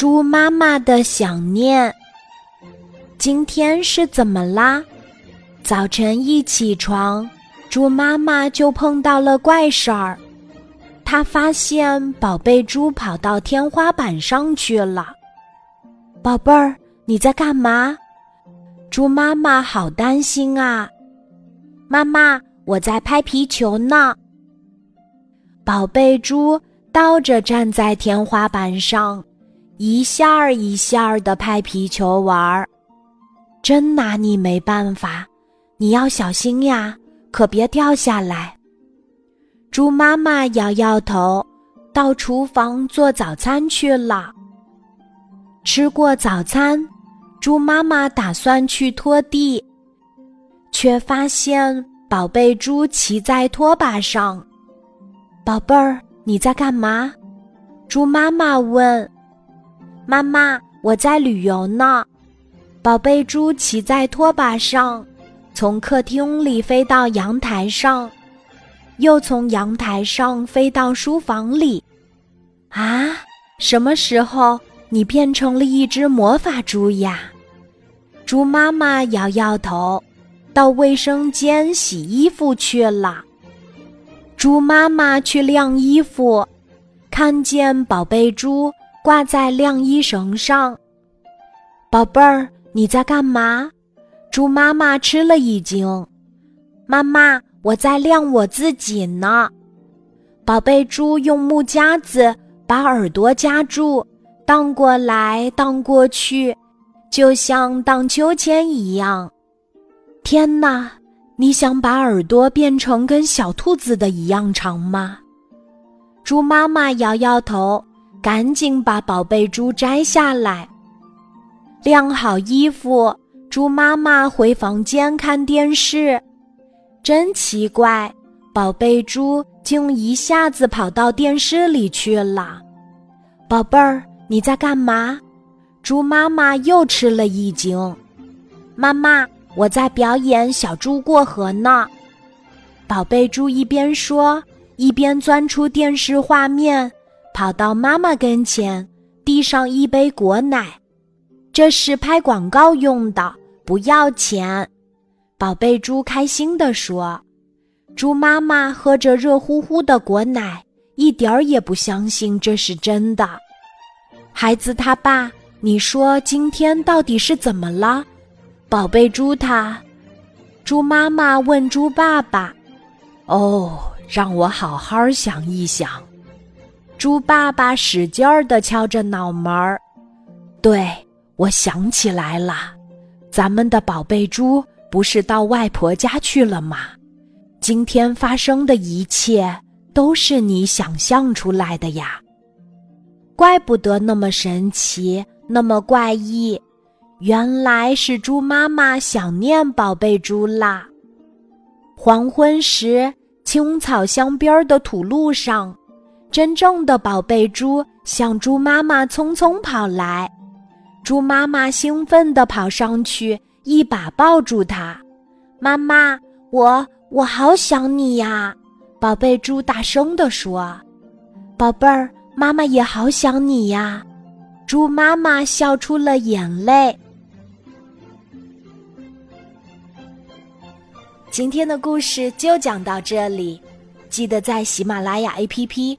猪妈妈的想念。今天是怎么啦？早晨一起床，猪妈妈就碰到了怪事儿。她发现宝贝猪跑到天花板上去了。宝贝儿，你在干嘛？猪妈妈好担心啊！妈妈，我在拍皮球呢。宝贝猪倒着站在天花板上。一下儿一下儿的拍皮球玩儿，真拿你没办法。你要小心呀，可别掉下来。猪妈妈摇摇头，到厨房做早餐去了。吃过早餐，猪妈妈打算去拖地，却发现宝贝猪骑在拖把上。宝贝儿，你在干嘛？猪妈妈问。妈妈，我在旅游呢。宝贝猪骑在拖把上，从客厅里飞到阳台上，又从阳台上飞到书房里。啊，什么时候你变成了一只魔法猪呀？猪妈妈摇摇头，到卫生间洗衣服去了。猪妈妈去晾衣服，看见宝贝猪。挂在晾衣绳上，宝贝儿，你在干嘛？猪妈妈吃了一惊。妈妈，我在晾我自己呢。宝贝猪用木夹子把耳朵夹住，荡过来荡过去，就像荡秋千一样。天哪，你想把耳朵变成跟小兔子的一样长吗？猪妈妈摇摇头。赶紧把宝贝猪摘下来，晾好衣服。猪妈妈回房间看电视，真奇怪，宝贝猪竟一下子跑到电视里去了。宝贝儿，你在干嘛？猪妈妈又吃了一惊。妈妈，我在表演小猪过河呢。宝贝猪一边说，一边钻出电视画面。跑到妈妈跟前，递上一杯果奶，这是拍广告用的，不要钱。宝贝猪开心地说：“猪妈妈喝着热乎乎的果奶，一点儿也不相信这是真的。”孩子他爸，你说今天到底是怎么了？宝贝猪他，猪妈妈问猪爸爸：“哦，让我好好想一想。”猪爸爸使劲儿地敲着脑门儿，对我想起来了，咱们的宝贝猪不是到外婆家去了吗？今天发生的一切都是你想象出来的呀！怪不得那么神奇，那么怪异，原来是猪妈妈想念宝贝猪啦。黄昏时，青草香边的土路上。真正的宝贝猪向猪妈妈匆匆跑来，猪妈妈兴奋地跑上去，一把抱住它。妈妈，我我好想你呀！宝贝猪大声地说：“宝贝儿，妈妈也好想你呀！”猪妈妈笑出了眼泪。今天的故事就讲到这里，记得在喜马拉雅 APP。